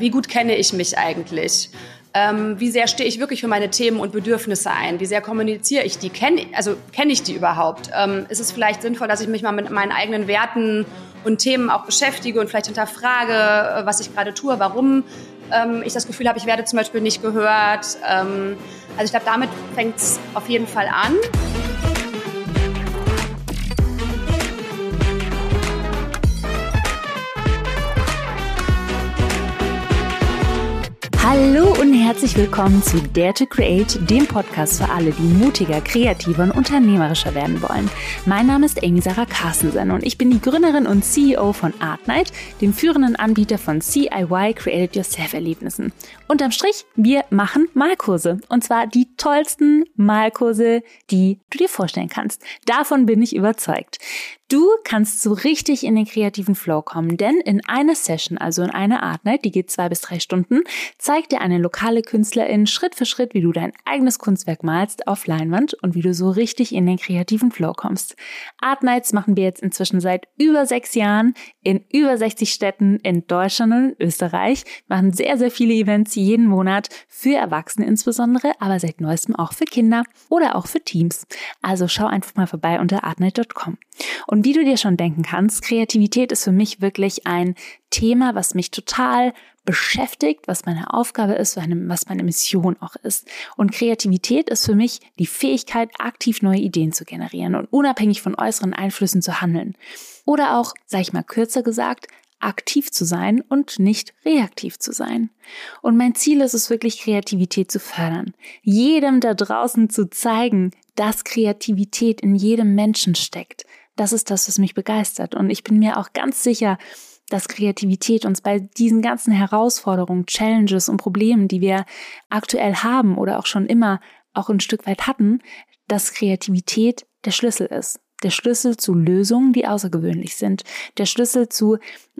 wie gut kenne ich mich eigentlich? Ähm, wie sehr stehe ich wirklich für meine Themen und Bedürfnisse ein? Wie sehr kommuniziere ich die? Kenn, also kenne ich die überhaupt? Ähm, ist es vielleicht sinnvoll, dass ich mich mal mit meinen eigenen Werten und Themen auch beschäftige und vielleicht hinterfrage, äh, was ich gerade tue, warum ähm, ich das Gefühl habe, ich werde zum Beispiel nicht gehört. Ähm, also ich glaube, damit fängt es auf jeden Fall an. Hallo und herzlich willkommen zu Dare to Create, dem Podcast für alle, die mutiger, kreativer und unternehmerischer werden wollen. Mein Name ist Amy Sarah Carstensen und ich bin die Gründerin und CEO von Art Night, dem führenden Anbieter von CIY Created Yourself Erlebnissen. Unterm Strich, wir machen Malkurse und zwar die tollsten Malkurse, die du dir vorstellen kannst. Davon bin ich überzeugt. Du kannst so richtig in den kreativen Flow kommen, denn in einer Session, also in einer Art Night, die geht zwei bis drei Stunden, zeigt dir eine lokale Künstlerin Schritt für Schritt, wie du dein eigenes Kunstwerk malst auf Leinwand und wie du so richtig in den kreativen Flow kommst. Art Nights machen wir jetzt inzwischen seit über sechs Jahren in über 60 Städten in Deutschland und Österreich, machen sehr, sehr viele Events jeden Monat für Erwachsene insbesondere, aber seit neuestem auch für Kinder oder auch für Teams. Also schau einfach mal vorbei unter artnight.com. Und wie du dir schon denken kannst, Kreativität ist für mich wirklich ein Thema, was mich total beschäftigt, was meine Aufgabe ist, was meine Mission auch ist. Und Kreativität ist für mich die Fähigkeit, aktiv neue Ideen zu generieren und unabhängig von äußeren Einflüssen zu handeln. Oder auch, sag ich mal kürzer gesagt, aktiv zu sein und nicht reaktiv zu sein. Und mein Ziel ist es wirklich, Kreativität zu fördern. Jedem da draußen zu zeigen, dass Kreativität in jedem Menschen steckt das ist das, was mich begeistert. Und ich bin mir auch ganz sicher, dass Kreativität uns bei diesen ganzen Herausforderungen, Challenges und Problemen, die wir aktuell haben oder auch schon immer auch ein Stück weit hatten, dass Kreativität der Schlüssel ist der Schlüssel zu Lösungen, die außergewöhnlich sind, der Schlüssel zu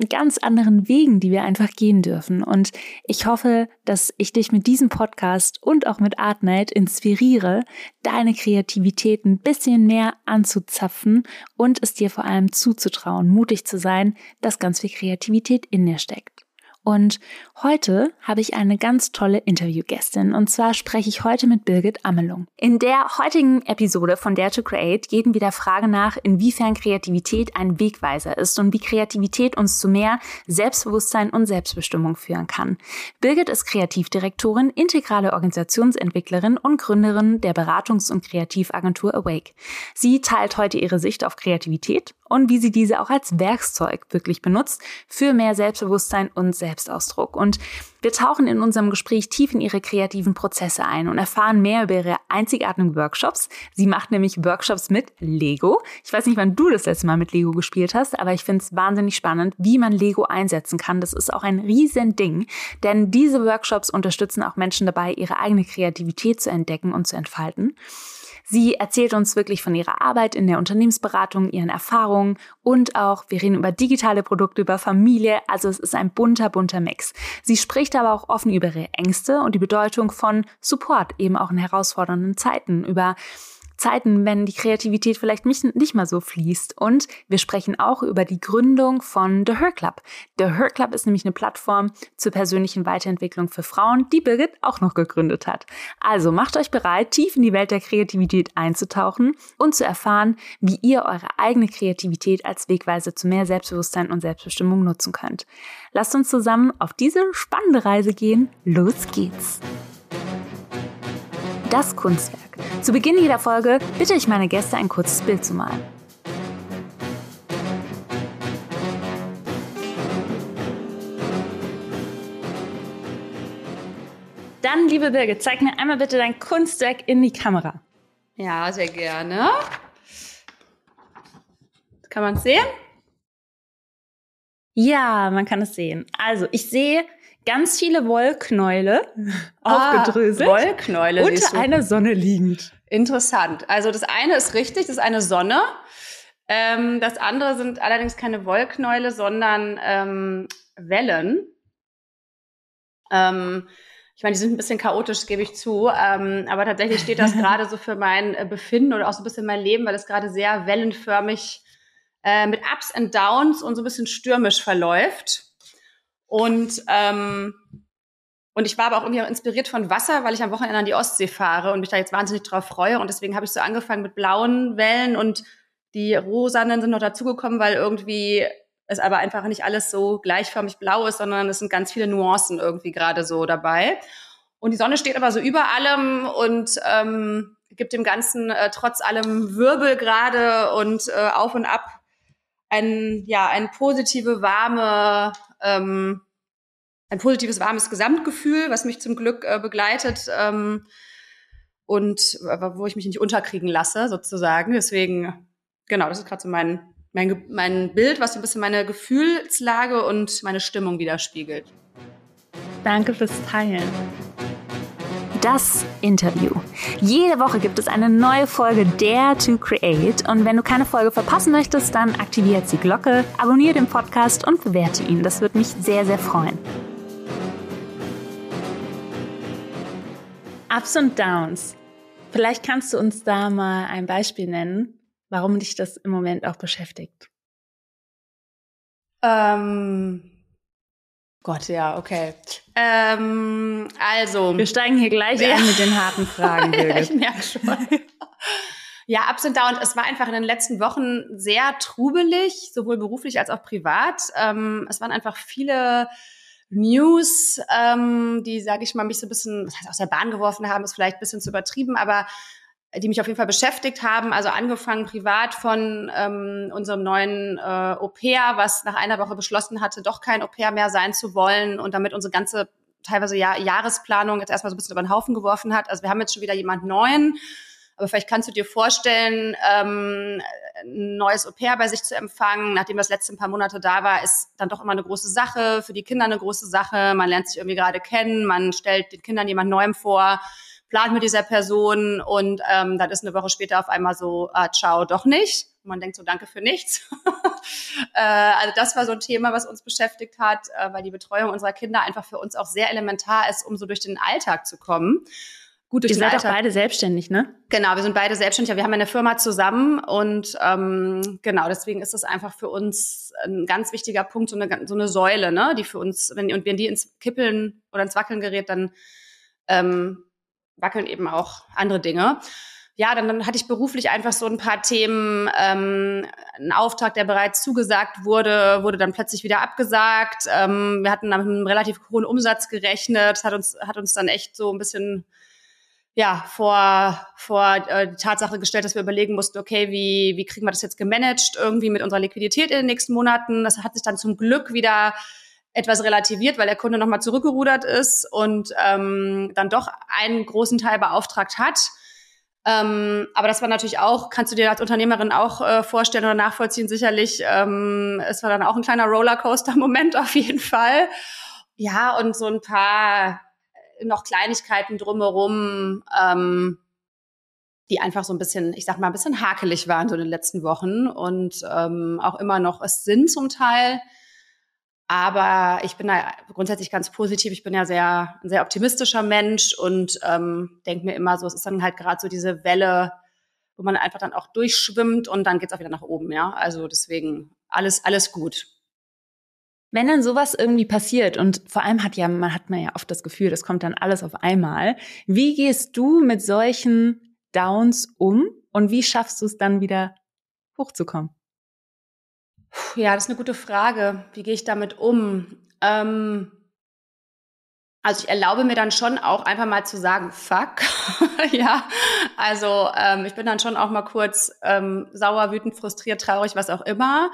ganz anderen Wegen, die wir einfach gehen dürfen. Und ich hoffe, dass ich dich mit diesem Podcast und auch mit Art Night inspiriere, deine Kreativität ein bisschen mehr anzuzapfen und es dir vor allem zuzutrauen, mutig zu sein, dass ganz viel Kreativität in dir steckt. Und heute habe ich eine ganz tolle Interviewgästin. Und zwar spreche ich heute mit Birgit Ammelung. In der heutigen Episode von Dare to Create gehen wir der Frage nach, inwiefern Kreativität ein Wegweiser ist und wie Kreativität uns zu mehr Selbstbewusstsein und Selbstbestimmung führen kann. Birgit ist Kreativdirektorin, integrale Organisationsentwicklerin und Gründerin der Beratungs- und Kreativagentur Awake. Sie teilt heute ihre Sicht auf Kreativität und wie sie diese auch als Werkzeug wirklich benutzt für mehr Selbstbewusstsein und Selbstausdruck. Und wir tauchen in unserem Gespräch tief in ihre kreativen Prozesse ein und erfahren mehr über ihre einzigartigen Workshops. Sie macht nämlich Workshops mit Lego. Ich weiß nicht, wann du das letzte Mal mit Lego gespielt hast, aber ich finde es wahnsinnig spannend, wie man Lego einsetzen kann. Das ist auch ein riesen Ding, denn diese Workshops unterstützen auch Menschen dabei, ihre eigene Kreativität zu entdecken und zu entfalten. Sie erzählt uns wirklich von ihrer Arbeit in der Unternehmensberatung, ihren Erfahrungen und auch, wir reden über digitale Produkte, über Familie, also es ist ein bunter, bunter Mix. Sie spricht aber auch offen über ihre Ängste und die Bedeutung von Support, eben auch in herausfordernden Zeiten, über Zeiten, wenn die Kreativität vielleicht nicht, mal so fließt. Und wir sprechen auch über die Gründung von The Her Club. The Her Club ist nämlich eine Plattform zur persönlichen Weiterentwicklung für Frauen, die Birgit auch noch gegründet hat. Also macht euch bereit, tief in die Welt der Kreativität einzutauchen und zu erfahren, wie ihr eure eigene Kreativität als Wegweise zu mehr Selbstbewusstsein und Selbstbestimmung nutzen könnt. Lasst uns zusammen auf diese spannende Reise gehen. Los geht's! Das Kunstwerk. Zu Beginn jeder Folge bitte ich meine Gäste, ein kurzes Bild zu malen. Dann, liebe Birgit, zeig mir einmal bitte dein Kunstwerk in die Kamera. Ja, sehr gerne. Kann man es sehen? Ja, man kann es sehen. Also, ich sehe ganz viele Wollknäule ah, aufgedröselt. Wollknäule. Unter einer Sonne liegend. Interessant. Also das eine ist richtig, das ist eine Sonne. Ähm, das andere sind allerdings keine Wollknäule, sondern ähm, Wellen. Ähm, ich meine, die sind ein bisschen chaotisch, gebe ich zu. Ähm, aber tatsächlich steht das gerade so für mein äh, Befinden oder auch so ein bisschen mein Leben, weil es gerade sehr wellenförmig äh, mit Ups und Downs und so ein bisschen stürmisch verläuft. Und ähm, und ich war aber auch irgendwie inspiriert von Wasser, weil ich am Wochenende an die Ostsee fahre und mich da jetzt wahnsinnig drauf freue. Und deswegen habe ich so angefangen mit blauen Wellen und die rosanen sind noch dazugekommen, weil irgendwie es aber einfach nicht alles so gleichförmig blau ist, sondern es sind ganz viele Nuancen irgendwie gerade so dabei. Und die Sonne steht aber so über allem und ähm, gibt dem Ganzen äh, trotz allem Wirbel gerade und äh, auf und ab ein, ja, ein positive, warme, ähm, ein positives, warmes Gesamtgefühl, was mich zum Glück äh, begleitet ähm, und wo ich mich nicht unterkriegen lasse, sozusagen. Deswegen, genau, das ist gerade so mein, mein, mein Bild, was so ein bisschen meine Gefühlslage und meine Stimmung widerspiegelt. Danke fürs Teilen. Das Interview. Jede Woche gibt es eine neue Folge Dare to Create und wenn du keine Folge verpassen möchtest, dann aktiviere die Glocke, abonniere den Podcast und bewerte ihn. Das würde mich sehr, sehr freuen. Ups und Downs. Vielleicht kannst du uns da mal ein Beispiel nennen, warum dich das im Moment auch beschäftigt. Ähm, Gott, ja, okay. Ähm, also. Wir steigen hier gleich ja. ein mit den harten Fragen, ja, ich merke schon. ja, Ups und Downs. Es war einfach in den letzten Wochen sehr trubelig, sowohl beruflich als auch privat. Ähm, es waren einfach viele News, ähm, die, sage ich mal, mich so ein bisschen, was heißt, aus der Bahn geworfen haben, ist vielleicht ein bisschen zu übertrieben, aber die mich auf jeden Fall beschäftigt haben. Also angefangen privat von ähm, unserem neuen äh, Au-pair, was nach einer Woche beschlossen hatte, doch kein Au-pair mehr sein zu wollen und damit unsere ganze teilweise Jahr Jahresplanung jetzt erstmal so ein bisschen über den Haufen geworfen hat. Also wir haben jetzt schon wieder jemand Neuen. Aber vielleicht kannst du dir vorstellen, ähm, ein neues Au-pair bei sich zu empfangen, nachdem das letzte paar Monate da war, ist dann doch immer eine große Sache, für die Kinder eine große Sache. Man lernt sich irgendwie gerade kennen, man stellt den Kindern jemand Neuem vor, plant mit dieser Person und ähm, dann ist eine Woche später auf einmal so, ah, ciao, doch nicht. Und man denkt so, danke für nichts. äh, also das war so ein Thema, was uns beschäftigt hat, äh, weil die Betreuung unserer Kinder einfach für uns auch sehr elementar ist, um so durch den Alltag zu kommen gut durch Ihr seid Alltag. auch beide selbstständig, ne? Genau, wir sind beide selbstständig. Wir haben eine Firma zusammen und ähm, genau, deswegen ist es einfach für uns ein ganz wichtiger Punkt, so eine, so eine Säule, ne, die für uns, wenn, und wenn die ins Kippeln oder ins Wackeln gerät, dann ähm, wackeln eben auch andere Dinge. Ja, dann, dann hatte ich beruflich einfach so ein paar Themen. Ähm, ein Auftrag, der bereits zugesagt wurde, wurde dann plötzlich wieder abgesagt. Ähm, wir hatten mit einem relativ hohen Umsatz gerechnet, hat uns, hat uns dann echt so ein bisschen ja, vor, vor äh, die Tatsache gestellt, dass wir überlegen mussten, okay, wie, wie kriegen wir das jetzt gemanagt irgendwie mit unserer Liquidität in den nächsten Monaten. Das hat sich dann zum Glück wieder etwas relativiert, weil der Kunde nochmal zurückgerudert ist und ähm, dann doch einen großen Teil beauftragt hat. Ähm, aber das war natürlich auch, kannst du dir als Unternehmerin auch äh, vorstellen oder nachvollziehen, sicherlich. Ähm, es war dann auch ein kleiner Rollercoaster-Moment auf jeden Fall. Ja, und so ein paar noch Kleinigkeiten drumherum, ähm, die einfach so ein bisschen, ich sag mal, ein bisschen hakelig waren so in den letzten Wochen und ähm, auch immer noch es sind zum Teil. Aber ich bin da grundsätzlich ganz positiv. Ich bin ja sehr, ein sehr optimistischer Mensch und ähm, denke mir immer so, es ist dann halt gerade so diese Welle, wo man einfach dann auch durchschwimmt und dann geht's auch wieder nach oben, ja. Also deswegen alles, alles gut. Wenn dann sowas irgendwie passiert und vor allem hat ja, man hat man ja oft das Gefühl, das kommt dann alles auf einmal. Wie gehst du mit solchen Downs um und wie schaffst du es dann wieder hochzukommen? Ja, das ist eine gute Frage. Wie gehe ich damit um? Ähm, also ich erlaube mir dann schon auch einfach mal zu sagen, fuck. ja, also ähm, ich bin dann schon auch mal kurz ähm, sauer, wütend, frustriert, traurig, was auch immer.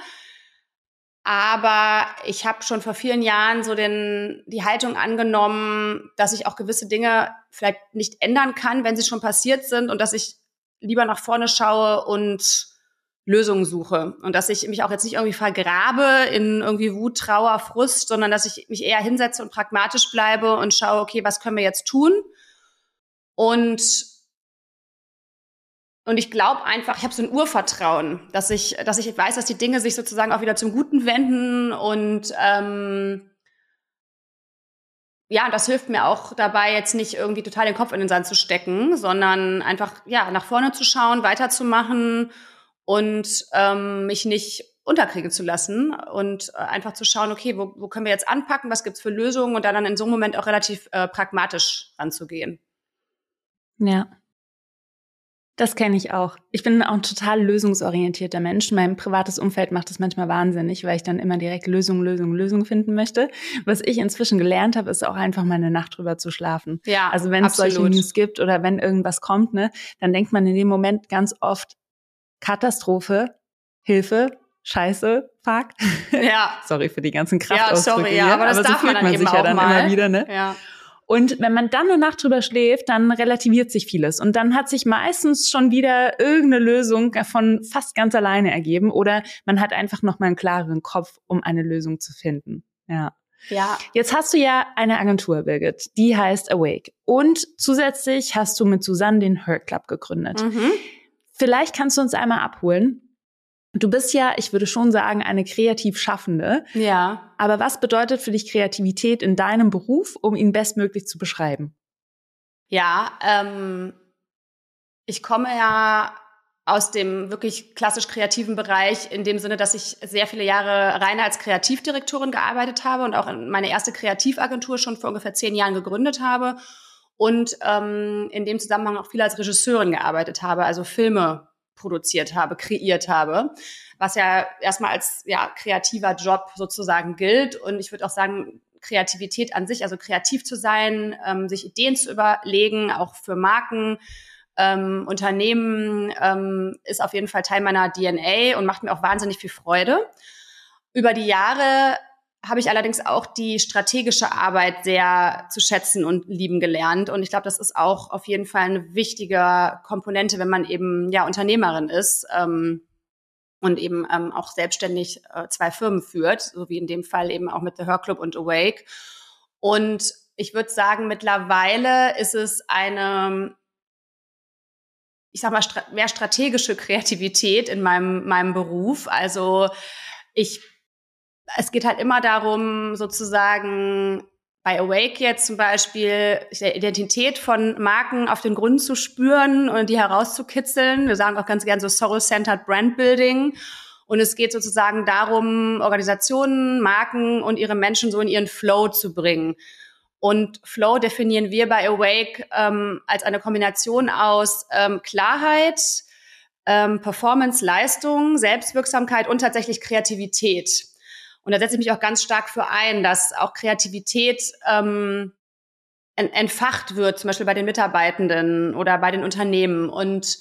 Aber ich habe schon vor vielen Jahren so den, die Haltung angenommen, dass ich auch gewisse Dinge vielleicht nicht ändern kann, wenn sie schon passiert sind und dass ich lieber nach vorne schaue und Lösungen suche und dass ich mich auch jetzt nicht irgendwie vergrabe in irgendwie Wut, Trauer, Frust, sondern dass ich mich eher hinsetze und pragmatisch bleibe und schaue, okay, was können wir jetzt tun? Und und ich glaube einfach, ich habe so ein Urvertrauen, dass ich, dass ich weiß, dass die Dinge sich sozusagen auch wieder zum Guten wenden und ähm, ja, das hilft mir auch dabei, jetzt nicht irgendwie total den Kopf in den Sand zu stecken, sondern einfach ja nach vorne zu schauen, weiterzumachen und ähm, mich nicht unterkriegen zu lassen und äh, einfach zu schauen, okay, wo, wo können wir jetzt anpacken, was gibt's für Lösungen und dann in so einem Moment auch relativ äh, pragmatisch anzugehen. Ja. Das kenne ich auch. Ich bin auch ein total lösungsorientierter Mensch. Mein privates Umfeld macht das manchmal wahnsinnig, weil ich dann immer direkt Lösung, Lösung, Lösung finden möchte. Was ich inzwischen gelernt habe, ist auch einfach mal eine Nacht drüber zu schlafen. Ja, also wenn es solche News gibt oder wenn irgendwas kommt, ne, dann denkt man in dem Moment ganz oft Katastrophe, Hilfe, Scheiße, fuck. Ja. sorry für die ganzen Kraftausdrücke. Ja, sorry, ja, aber das aber darf so man, man sich ja dann mal. immer wieder, ne? Ja. Und wenn man dann eine Nacht drüber schläft, dann relativiert sich vieles. Und dann hat sich meistens schon wieder irgendeine Lösung von fast ganz alleine ergeben. Oder man hat einfach nochmal einen klareren Kopf, um eine Lösung zu finden. Ja. Ja. Jetzt hast du ja eine Agentur, Birgit, die heißt Awake. Und zusätzlich hast du mit Susanne den Her Club gegründet. Mhm. Vielleicht kannst du uns einmal abholen. Du bist ja, ich würde schon sagen, eine kreativ Schaffende. Ja. Aber was bedeutet für dich Kreativität in deinem Beruf, um ihn bestmöglich zu beschreiben? Ja, ähm, ich komme ja aus dem wirklich klassisch kreativen Bereich in dem Sinne, dass ich sehr viele Jahre rein als Kreativdirektorin gearbeitet habe und auch meine erste Kreativagentur schon vor ungefähr zehn Jahren gegründet habe und ähm, in dem Zusammenhang auch viel als Regisseurin gearbeitet habe, also Filme produziert habe, kreiert habe, was ja erstmal als ja, kreativer Job sozusagen gilt. Und ich würde auch sagen, Kreativität an sich, also kreativ zu sein, ähm, sich Ideen zu überlegen, auch für Marken, ähm, Unternehmen, ähm, ist auf jeden Fall Teil meiner DNA und macht mir auch wahnsinnig viel Freude. Über die Jahre habe ich allerdings auch die strategische Arbeit sehr zu schätzen und lieben gelernt. Und ich glaube, das ist auch auf jeden Fall eine wichtige Komponente, wenn man eben ja Unternehmerin ist ähm, und eben ähm, auch selbstständig äh, zwei Firmen führt, so wie in dem Fall eben auch mit The Her Club und Awake. Und ich würde sagen, mittlerweile ist es eine ich sag mal, mehr strategische Kreativität in meinem, meinem Beruf. Also ich es geht halt immer darum, sozusagen bei Awake jetzt zum Beispiel der Identität von Marken auf den Grund zu spüren und die herauszukitzeln. Wir sagen auch ganz gern so Soul-Centered Brand Building. Und es geht sozusagen darum, Organisationen, Marken und ihre Menschen so in ihren Flow zu bringen. Und Flow definieren wir bei Awake ähm, als eine Kombination aus ähm, Klarheit, ähm, Performance, Leistung, Selbstwirksamkeit und tatsächlich Kreativität. Und da setze ich mich auch ganz stark für ein, dass auch Kreativität ähm, entfacht wird, zum Beispiel bei den Mitarbeitenden oder bei den Unternehmen. Und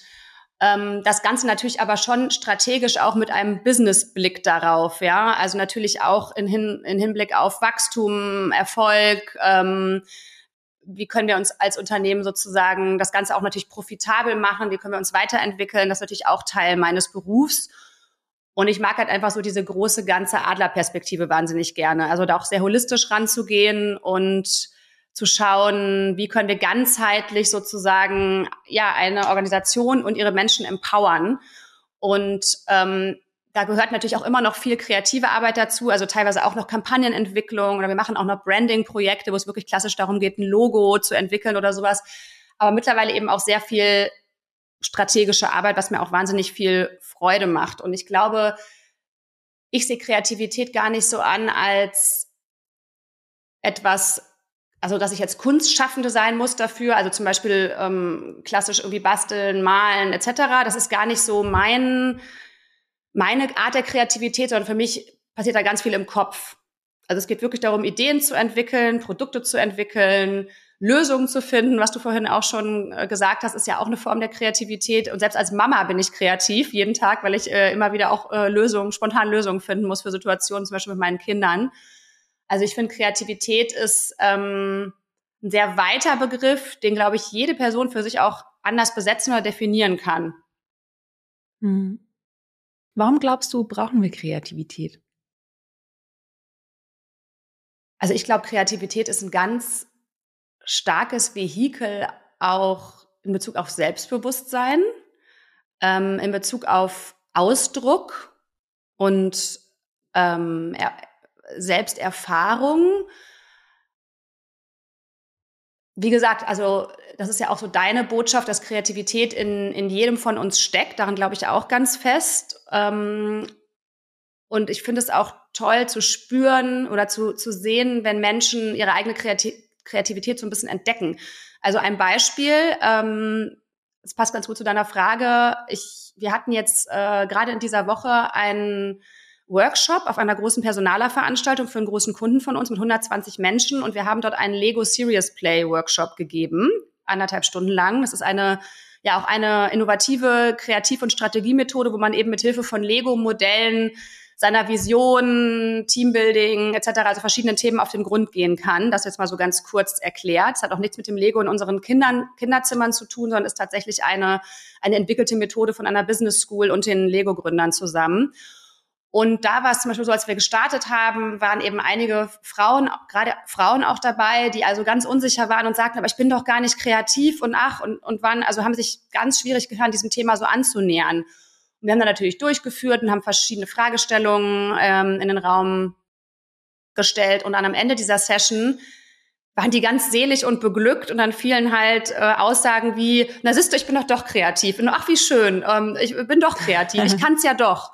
ähm, das Ganze natürlich aber schon strategisch auch mit einem Business-Blick darauf, ja. Also natürlich auch in, Hin in Hinblick auf Wachstum, Erfolg, ähm, wie können wir uns als Unternehmen sozusagen das Ganze auch natürlich profitabel machen, wie können wir uns weiterentwickeln, das ist natürlich auch Teil meines Berufs. Und ich mag halt einfach so diese große ganze Adlerperspektive wahnsinnig gerne. Also da auch sehr holistisch ranzugehen und zu schauen, wie können wir ganzheitlich sozusagen ja eine Organisation und ihre Menschen empowern. Und ähm, da gehört natürlich auch immer noch viel kreative Arbeit dazu, also teilweise auch noch Kampagnenentwicklung oder wir machen auch noch Branding-Projekte, wo es wirklich klassisch darum geht, ein Logo zu entwickeln oder sowas. Aber mittlerweile eben auch sehr viel strategische Arbeit, was mir auch wahnsinnig viel Freude macht. Und ich glaube, ich sehe Kreativität gar nicht so an als etwas, also dass ich jetzt Kunstschaffende sein muss dafür, also zum Beispiel ähm, klassisch irgendwie basteln, malen etc. Das ist gar nicht so mein, meine Art der Kreativität, sondern für mich passiert da ganz viel im Kopf. Also es geht wirklich darum, Ideen zu entwickeln, Produkte zu entwickeln, Lösungen zu finden. Was du vorhin auch schon äh, gesagt hast, ist ja auch eine Form der Kreativität. Und selbst als Mama bin ich kreativ jeden Tag, weil ich äh, immer wieder auch äh, Lösungen, spontan Lösungen finden muss für Situationen, zum Beispiel mit meinen Kindern. Also ich finde, Kreativität ist ähm, ein sehr weiter Begriff, den, glaube ich, jede Person für sich auch anders besetzen oder definieren kann. Hm. Warum glaubst du, brauchen wir Kreativität? Also ich glaube, Kreativität ist ein ganz starkes Vehikel auch in Bezug auf Selbstbewusstsein, ähm, in Bezug auf Ausdruck und ähm, er Selbsterfahrung. Wie gesagt, also das ist ja auch so deine Botschaft, dass Kreativität in, in jedem von uns steckt. Daran glaube ich auch ganz fest. Ähm, Und ich finde es auch toll zu spüren oder zu, zu sehen, wenn Menschen ihre eigene Kreativität so ein bisschen entdecken. Also ein Beispiel, ähm, es passt ganz gut zu deiner Frage. Ich, wir hatten jetzt äh, gerade in dieser Woche einen Workshop auf einer großen Personalerveranstaltung für einen großen Kunden von uns mit 120 Menschen und wir haben dort einen Lego Serious Play Workshop gegeben, anderthalb Stunden lang. Das ist eine ja auch eine innovative Kreativ- und Strategiemethode, wo man eben mit Hilfe von Lego-Modellen seiner Vision, Teambuilding etc., also verschiedenen Themen auf den Grund gehen kann. Das jetzt mal so ganz kurz erklärt. Es hat auch nichts mit dem Lego in unseren Kindern, Kinderzimmern zu tun, sondern ist tatsächlich eine, eine entwickelte Methode von einer Business School und den Lego-Gründern zusammen. Und da war es zum Beispiel so, als wir gestartet haben, waren eben einige Frauen, gerade Frauen auch dabei, die also ganz unsicher waren und sagten, aber ich bin doch gar nicht kreativ und ach, und, und waren, also haben sich ganz schwierig getan, diesem Thema so anzunähern. Und wir haben dann natürlich durchgeführt und haben verschiedene Fragestellungen ähm, in den Raum gestellt. Und dann am Ende dieser Session waren die ganz selig und beglückt und dann fielen halt äh, Aussagen wie, na siehst du, ich bin doch doch kreativ. Und ach, wie schön, ähm, ich bin doch kreativ, ich kann's ja doch.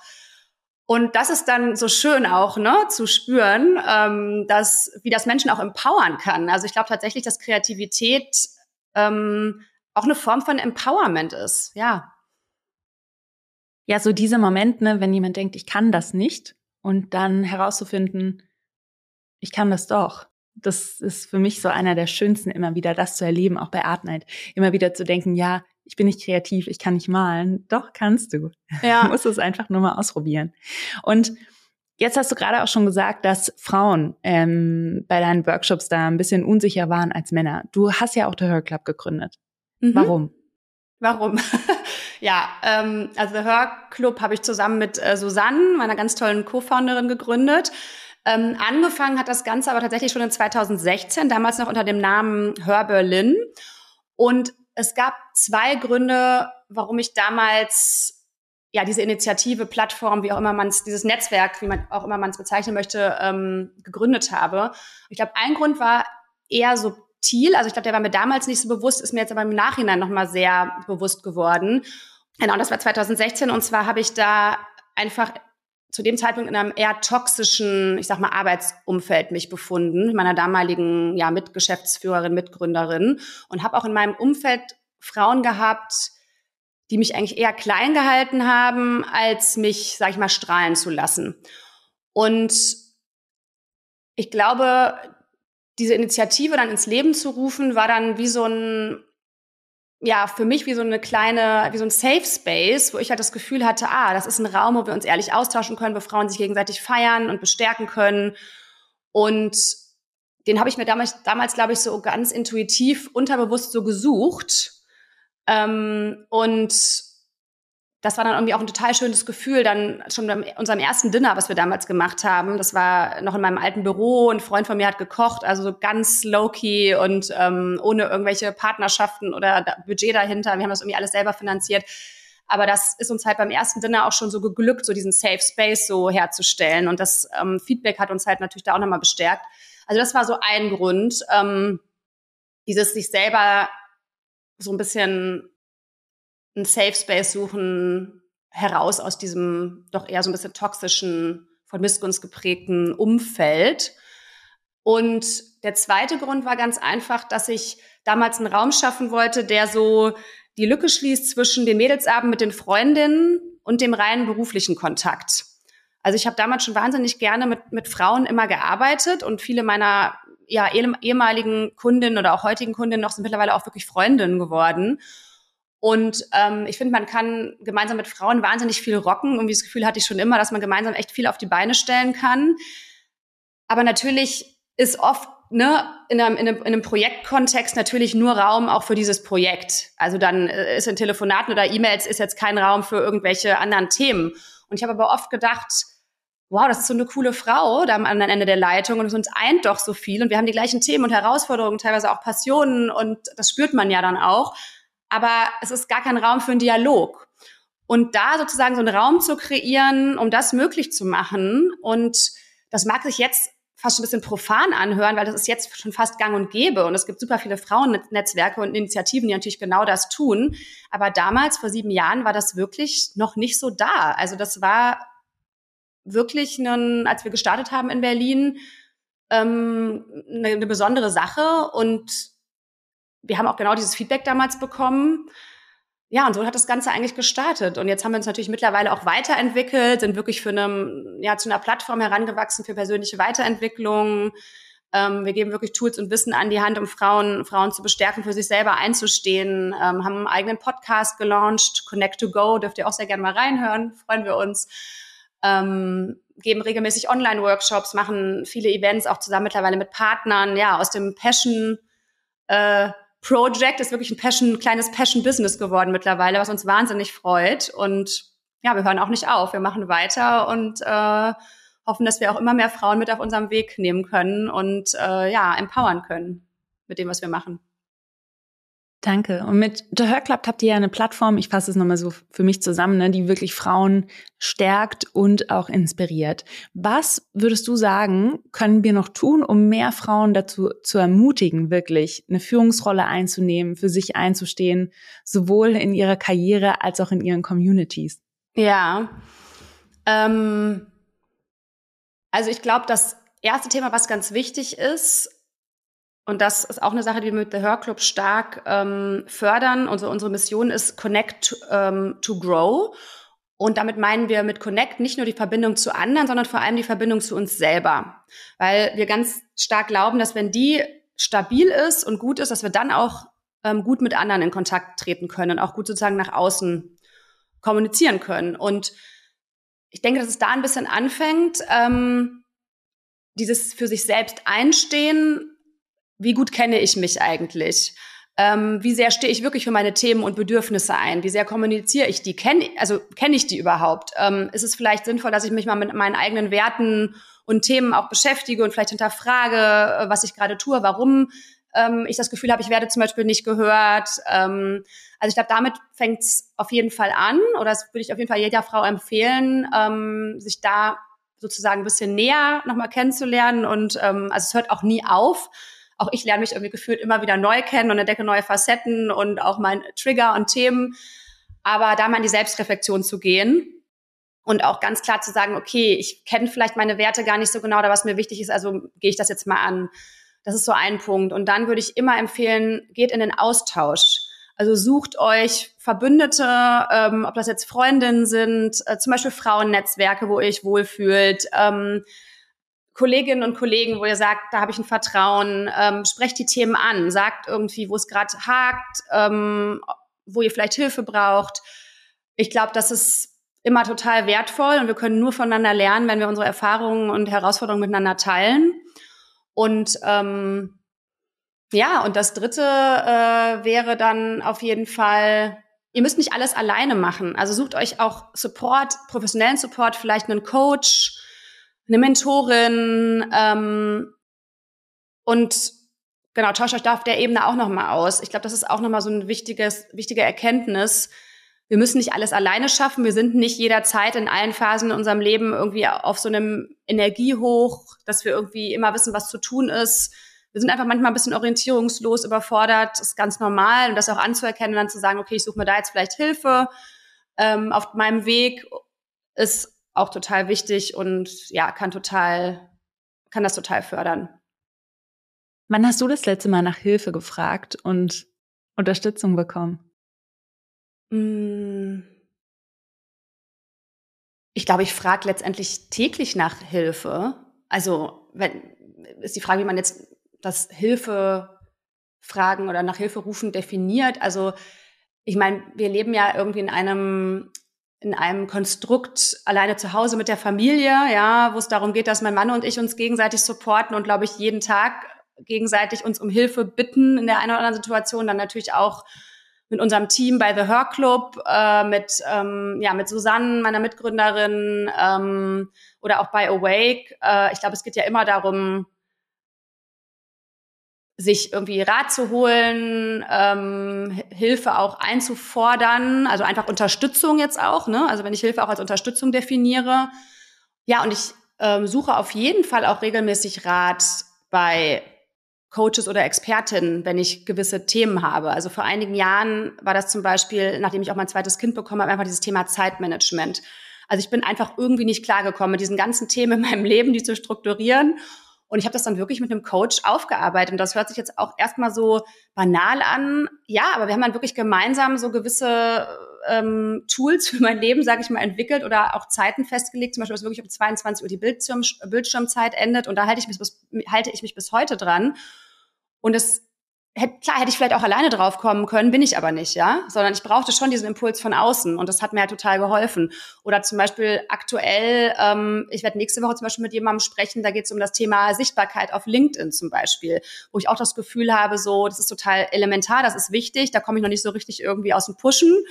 Und das ist dann so schön auch, ne, zu spüren, ähm, dass, wie das Menschen auch empowern kann. Also ich glaube tatsächlich, dass Kreativität ähm, auch eine Form von Empowerment ist, ja. Ja, so diese Momente, ne, wenn jemand denkt, ich kann das nicht und dann herauszufinden, ich kann das doch. Das ist für mich so einer der schönsten, immer wieder das zu erleben, auch bei Art Night. Immer wieder zu denken, ja, ich bin nicht kreativ, ich kann nicht malen. Doch, kannst du. Ja. Du musst es einfach nur mal ausprobieren. Und Jetzt hast du gerade auch schon gesagt, dass Frauen ähm, bei deinen Workshops da ein bisschen unsicher waren als Männer. Du hast ja auch der Her Club gegründet. Mhm. Warum? Warum? ja, ähm, also der Her Club habe ich zusammen mit äh, Susanne, meiner ganz tollen Co-Founderin, gegründet. Ähm, angefangen hat das Ganze aber tatsächlich schon in 2016, damals noch unter dem Namen Her Berlin. Und es gab zwei Gründe, warum ich damals ja diese Initiative, Plattform, wie auch immer man es, dieses Netzwerk, wie man auch immer man es bezeichnen möchte, ähm, gegründet habe. Ich glaube, ein Grund war eher subtil, also ich glaube, der war mir damals nicht so bewusst, ist mir jetzt aber im Nachhinein nochmal sehr bewusst geworden. Genau, das war 2016 und zwar habe ich da einfach zu dem Zeitpunkt in einem eher toxischen, ich sag mal, Arbeitsumfeld mich befunden, meiner damaligen ja, Mitgeschäftsführerin, Mitgründerin und habe auch in meinem Umfeld Frauen gehabt, die mich eigentlich eher klein gehalten haben, als mich, sag ich mal, strahlen zu lassen. Und ich glaube, diese Initiative dann ins Leben zu rufen, war dann wie so ein ja, für mich wie so eine kleine, wie so ein Safe Space, wo ich halt das Gefühl hatte, ah, das ist ein Raum, wo wir uns ehrlich austauschen können, wo Frauen sich gegenseitig feiern und bestärken können. Und den habe ich mir damals, damals glaube ich, so ganz intuitiv, unterbewusst so gesucht. Ähm, und das war dann irgendwie auch ein total schönes Gefühl, dann schon bei unserem ersten Dinner, was wir damals gemacht haben. Das war noch in meinem alten Büro. Ein Freund von mir hat gekocht, also so ganz low-key und ähm, ohne irgendwelche Partnerschaften oder Budget dahinter. Wir haben das irgendwie alles selber finanziert. Aber das ist uns halt beim ersten Dinner auch schon so geglückt, so diesen Safe Space so herzustellen. Und das ähm, Feedback hat uns halt natürlich da auch nochmal bestärkt. Also das war so ein Grund, ähm, dieses sich selber so ein bisschen ein Safe Space suchen, heraus aus diesem doch eher so ein bisschen toxischen, von Missgunst geprägten Umfeld. Und der zweite Grund war ganz einfach, dass ich damals einen Raum schaffen wollte, der so die Lücke schließt zwischen den Mädelsabend mit den Freundinnen und dem reinen beruflichen Kontakt. Also ich habe damals schon wahnsinnig gerne mit, mit Frauen immer gearbeitet und viele meiner ja, ehemaligen Kundinnen oder auch heutigen Kundinnen noch sind mittlerweile auch wirklich Freundinnen geworden. Und ähm, ich finde, man kann gemeinsam mit Frauen wahnsinnig viel rocken. Irgendwie das Gefühl hatte ich schon immer, dass man gemeinsam echt viel auf die Beine stellen kann. Aber natürlich ist oft ne, in, einem, in, einem, in einem Projektkontext natürlich nur Raum auch für dieses Projekt. Also dann äh, ist in Telefonaten oder E-Mails ist jetzt kein Raum für irgendwelche anderen Themen. Und ich habe aber oft gedacht, wow, das ist so eine coole Frau da am anderen Ende der Leitung und uns eint doch so viel und wir haben die gleichen Themen und Herausforderungen, teilweise auch Passionen und das spürt man ja dann auch aber es ist gar kein Raum für einen Dialog. Und da sozusagen so einen Raum zu kreieren, um das möglich zu machen. Und das mag sich jetzt fast ein bisschen profan anhören, weil das ist jetzt schon fast gang und gäbe. Und es gibt super viele Frauennetzwerke und Initiativen, die natürlich genau das tun. Aber damals, vor sieben Jahren, war das wirklich noch nicht so da. Also das war wirklich, einen, als wir gestartet haben in Berlin, ähm, eine, eine besondere Sache und wir haben auch genau dieses Feedback damals bekommen. Ja, und so hat das Ganze eigentlich gestartet. Und jetzt haben wir uns natürlich mittlerweile auch weiterentwickelt, sind wirklich für eine, ja, zu einer Plattform herangewachsen für persönliche Weiterentwicklung. Ähm, wir geben wirklich Tools und Wissen an die Hand, um Frauen, Frauen zu bestärken, für sich selber einzustehen. Ähm, haben einen eigenen Podcast gelauncht, Connect to Go, dürft ihr auch sehr gerne mal reinhören, freuen wir uns. Ähm, geben regelmäßig Online-Workshops, machen viele Events auch zusammen mittlerweile mit Partnern, ja, aus dem Passion äh, Project ist wirklich ein Passion, kleines Passion-Business geworden mittlerweile, was uns wahnsinnig freut. Und ja, wir hören auch nicht auf. Wir machen weiter und äh, hoffen, dass wir auch immer mehr Frauen mit auf unserem Weg nehmen können und äh, ja, empowern können mit dem, was wir machen. Danke. Und mit The Her Club habt ihr ja eine Plattform, ich fasse es nochmal so für mich zusammen, ne, die wirklich Frauen stärkt und auch inspiriert. Was würdest du sagen, können wir noch tun, um mehr Frauen dazu zu ermutigen, wirklich eine Führungsrolle einzunehmen, für sich einzustehen, sowohl in ihrer Karriere als auch in ihren Communities? Ja. Ähm, also ich glaube, das erste Thema, was ganz wichtig ist, und das ist auch eine Sache, die wir mit The Her Club stark ähm, fördern. Unsere, unsere Mission ist Connect ähm, to Grow. Und damit meinen wir mit Connect nicht nur die Verbindung zu anderen, sondern vor allem die Verbindung zu uns selber. Weil wir ganz stark glauben, dass wenn die stabil ist und gut ist, dass wir dann auch ähm, gut mit anderen in Kontakt treten können und auch gut sozusagen nach außen kommunizieren können. Und ich denke, dass es da ein bisschen anfängt, ähm, dieses für sich selbst einstehen, wie gut kenne ich mich eigentlich? Ähm, wie sehr stehe ich wirklich für meine Themen und Bedürfnisse ein? Wie sehr kommuniziere ich die? Kenn, also kenne ich die überhaupt? Ähm, ist es vielleicht sinnvoll, dass ich mich mal mit meinen eigenen Werten und Themen auch beschäftige und vielleicht hinterfrage, äh, was ich gerade tue, warum ähm, ich das Gefühl habe, ich werde zum Beispiel nicht gehört. Ähm, also ich glaube, damit fängt es auf jeden Fall an, oder das würde ich auf jeden Fall jeder Frau empfehlen, ähm, sich da sozusagen ein bisschen näher nochmal kennenzulernen. Und ähm, also es hört auch nie auf auch ich lerne mich irgendwie gefühlt immer wieder neu kennen und entdecke neue Facetten und auch mein Trigger und Themen. Aber da mal in die Selbstreflexion zu gehen und auch ganz klar zu sagen, okay, ich kenne vielleicht meine Werte gar nicht so genau oder was mir wichtig ist, also gehe ich das jetzt mal an. Das ist so ein Punkt. Und dann würde ich immer empfehlen, geht in den Austausch. Also sucht euch Verbündete, ähm, ob das jetzt Freundinnen sind, äh, zum Beispiel Frauennetzwerke, wo ihr euch wohlfühlt. Ähm, Kolleginnen und Kollegen, wo ihr sagt, da habe ich ein Vertrauen, ähm, sprecht die Themen an, sagt irgendwie, wo es gerade hakt, ähm, wo ihr vielleicht Hilfe braucht. Ich glaube, das ist immer total wertvoll und wir können nur voneinander lernen, wenn wir unsere Erfahrungen und Herausforderungen miteinander teilen. Und ähm, ja, und das Dritte äh, wäre dann auf jeden Fall, ihr müsst nicht alles alleine machen. Also sucht euch auch Support, professionellen Support, vielleicht einen Coach, eine Mentorin ähm, und genau, tauscht euch da auf der Ebene auch nochmal aus. Ich glaube, das ist auch nochmal so ein wichtiges, wichtige Erkenntnis. Wir müssen nicht alles alleine schaffen. Wir sind nicht jederzeit in allen Phasen in unserem Leben irgendwie auf so einem Energiehoch, dass wir irgendwie immer wissen, was zu tun ist. Wir sind einfach manchmal ein bisschen orientierungslos, überfordert. Das ist ganz normal. Und das auch anzuerkennen und dann zu sagen, okay, ich suche mir da jetzt vielleicht Hilfe ähm, auf meinem Weg, ist auch total wichtig und ja, kann total, kann das total fördern. Wann hast du das letzte Mal nach Hilfe gefragt und Unterstützung bekommen? Mm. Ich glaube, ich frage letztendlich täglich nach Hilfe. Also, wenn, ist die Frage, wie man jetzt das Hilfe fragen oder nach Hilfe rufen definiert. Also, ich meine, wir leben ja irgendwie in einem in einem Konstrukt alleine zu Hause mit der Familie, ja, wo es darum geht, dass mein Mann und ich uns gegenseitig supporten und glaube ich jeden Tag gegenseitig uns um Hilfe bitten in der einen oder anderen Situation, dann natürlich auch mit unserem Team bei The Her Club, äh, mit ähm, ja mit Susanne, meiner Mitgründerin, ähm, oder auch bei Awake. Äh, ich glaube, es geht ja immer darum, sich irgendwie Rat zu holen, ähm, Hilfe auch einzufordern, also einfach Unterstützung jetzt auch, ne? Also wenn ich Hilfe auch als Unterstützung definiere. Ja, und ich ähm, suche auf jeden Fall auch regelmäßig Rat bei Coaches oder Expertinnen, wenn ich gewisse Themen habe. Also vor einigen Jahren war das zum Beispiel, nachdem ich auch mein zweites Kind bekommen habe, einfach dieses Thema Zeitmanagement. Also ich bin einfach irgendwie nicht klargekommen mit diesen ganzen Themen in meinem Leben, die zu strukturieren. Und ich habe das dann wirklich mit einem Coach aufgearbeitet. Und das hört sich jetzt auch erstmal so banal an. Ja, aber wir haben dann wirklich gemeinsam so gewisse ähm, Tools für mein Leben, sage ich mal, entwickelt oder auch Zeiten festgelegt. Zum Beispiel, dass wirklich um 22 Uhr die Bildschirm, Bildschirmzeit endet. Und da halte ich mich bis, halte ich mich bis heute dran. Und es hätte, klar hätte ich vielleicht auch alleine drauf kommen können, bin ich aber nicht, ja, sondern ich brauchte schon diesen Impuls von außen und das hat mir halt total geholfen. Oder zum Beispiel aktuell, ähm, ich werde nächste Woche zum Beispiel mit jemandem sprechen, da geht es um das Thema Sichtbarkeit auf LinkedIn zum Beispiel, wo ich auch das Gefühl habe, so, das ist total elementar, das ist wichtig, da komme ich noch nicht so richtig irgendwie aus dem Pushen.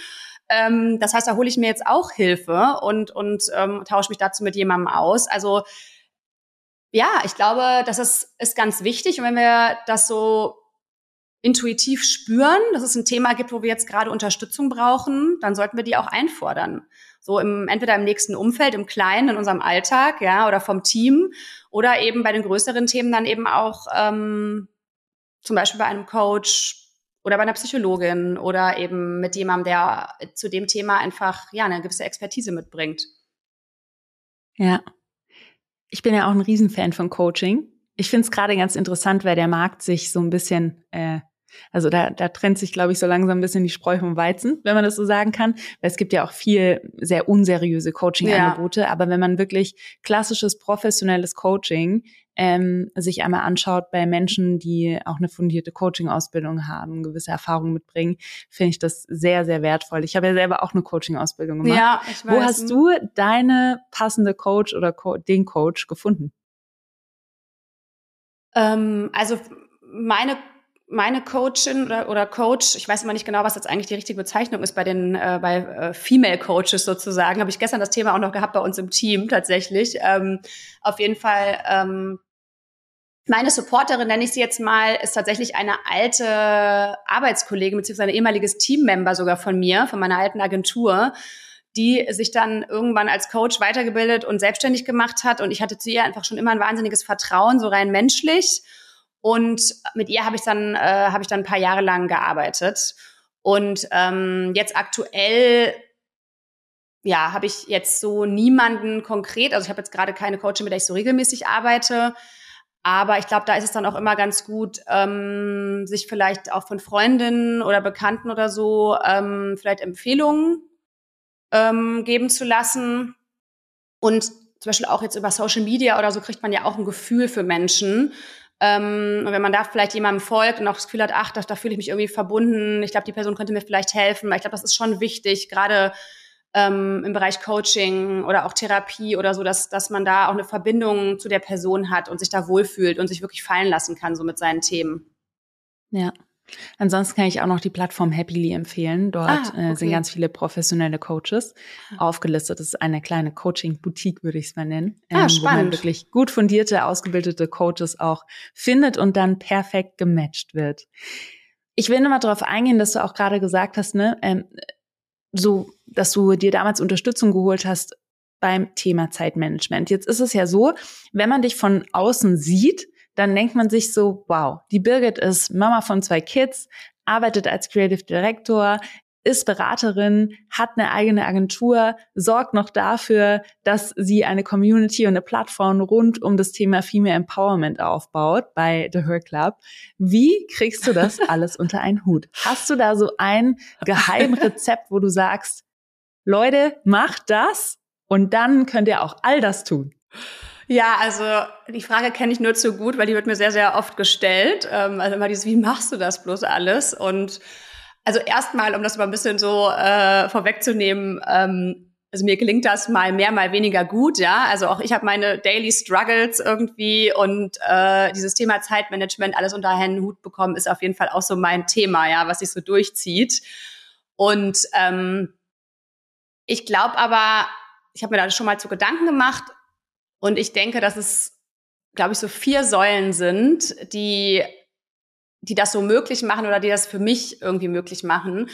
Ähm, das heißt, da hole ich mir jetzt auch Hilfe und, und ähm, tausche mich dazu mit jemandem aus. Also ja, ich glaube, das ist, ist ganz wichtig. Und wenn wir das so intuitiv spüren, dass es ein Thema gibt, wo wir jetzt gerade Unterstützung brauchen, dann sollten wir die auch einfordern. So im, entweder im nächsten Umfeld, im Kleinen, in unserem Alltag, ja, oder vom Team, oder eben bei den größeren Themen dann eben auch ähm, zum Beispiel bei einem Coach oder bei einer Psychologin oder eben mit jemandem, der zu dem Thema einfach ja eine gewisse Expertise mitbringt. Ja. Ich bin ja auch ein Riesenfan von Coaching. Ich finde es gerade ganz interessant, weil der Markt sich so ein bisschen äh, also da, da trennt sich, glaube ich, so langsam ein bisschen die Spreu vom Weizen, wenn man das so sagen kann. Weil es gibt ja auch viel sehr unseriöse Coaching-Angebote. Ja. Aber wenn man wirklich klassisches, professionelles Coaching ähm, sich einmal anschaut bei Menschen, die auch eine fundierte Coaching-Ausbildung haben, gewisse Erfahrungen mitbringen, finde ich das sehr, sehr wertvoll. Ich habe ja selber auch eine Coaching-Ausbildung gemacht. Ja, ich weiß. Wo hast du deine passende Coach oder Co den Coach gefunden? Ähm, also meine meine Coachin oder, oder Coach, ich weiß immer nicht genau, was jetzt eigentlich die richtige Bezeichnung ist bei den äh, bei äh, Female Coaches sozusagen, habe ich gestern das Thema auch noch gehabt bei uns im Team tatsächlich. Ähm, auf jeden Fall ähm, meine Supporterin, nenne ich sie jetzt mal, ist tatsächlich eine alte Arbeitskollegin beziehungsweise ein ehemaliges Teammember sogar von mir, von meiner alten Agentur, die sich dann irgendwann als Coach weitergebildet und selbstständig gemacht hat. Und ich hatte zu ihr einfach schon immer ein wahnsinniges Vertrauen, so rein menschlich. Und mit ihr habe ich dann äh, habe ich dann ein paar Jahre lang gearbeitet. Und ähm, jetzt aktuell ja, habe ich jetzt so niemanden konkret, also ich habe jetzt gerade keine Coachin, mit der ich so regelmäßig arbeite, aber ich glaube, da ist es dann auch immer ganz gut, ähm, sich vielleicht auch von Freundinnen oder Bekannten oder so ähm, vielleicht Empfehlungen ähm, geben zu lassen. Und zum Beispiel auch jetzt über Social Media oder so kriegt man ja auch ein Gefühl für Menschen. Ähm, und wenn man da vielleicht jemandem folgt und auch das Gefühl hat, ach, da, da fühle ich mich irgendwie verbunden, ich glaube, die Person könnte mir vielleicht helfen. Weil ich glaube, das ist schon wichtig, gerade ähm, im Bereich Coaching oder auch Therapie oder so, dass, dass man da auch eine Verbindung zu der Person hat und sich da wohlfühlt und sich wirklich fallen lassen kann, so mit seinen Themen. Ja, Ansonsten kann ich auch noch die Plattform Happily empfehlen. Dort ah, okay. äh, sind ganz viele professionelle Coaches ah. aufgelistet. Das ist eine kleine Coaching-Boutique, würde ich es mal nennen. Ah, ähm, ah, spannend. Wo man wirklich gut fundierte, ausgebildete Coaches auch findet und dann perfekt gematcht wird. Ich will nochmal darauf eingehen, dass du auch gerade gesagt hast, ne, ähm, so, dass du dir damals Unterstützung geholt hast beim Thema Zeitmanagement. Jetzt ist es ja so, wenn man dich von außen sieht, dann denkt man sich so, wow, die Birgit ist Mama von zwei Kids, arbeitet als Creative Director, ist Beraterin, hat eine eigene Agentur, sorgt noch dafür, dass sie eine Community und eine Plattform rund um das Thema Female Empowerment aufbaut bei The Her Club. Wie kriegst du das alles unter einen Hut? Hast du da so ein Geheimrezept, wo du sagst, Leute, macht das und dann könnt ihr auch all das tun? Ja, also die Frage kenne ich nur zu gut, weil die wird mir sehr, sehr oft gestellt. Ähm, also immer dieses, wie machst du das bloß alles? Und also erstmal, um das mal ein bisschen so äh, vorwegzunehmen, ähm, also mir gelingt das mal mehr, mal weniger gut, ja. Also auch ich habe meine Daily Struggles irgendwie und äh, dieses Thema Zeitmanagement, alles unter einen Hut bekommen, ist auf jeden Fall auch so mein Thema, ja, was sich so durchzieht. Und ähm, ich glaube aber, ich habe mir da schon mal zu Gedanken gemacht und ich denke, dass es, glaube ich, so vier Säulen sind, die, die das so möglich machen oder die das für mich irgendwie möglich machen.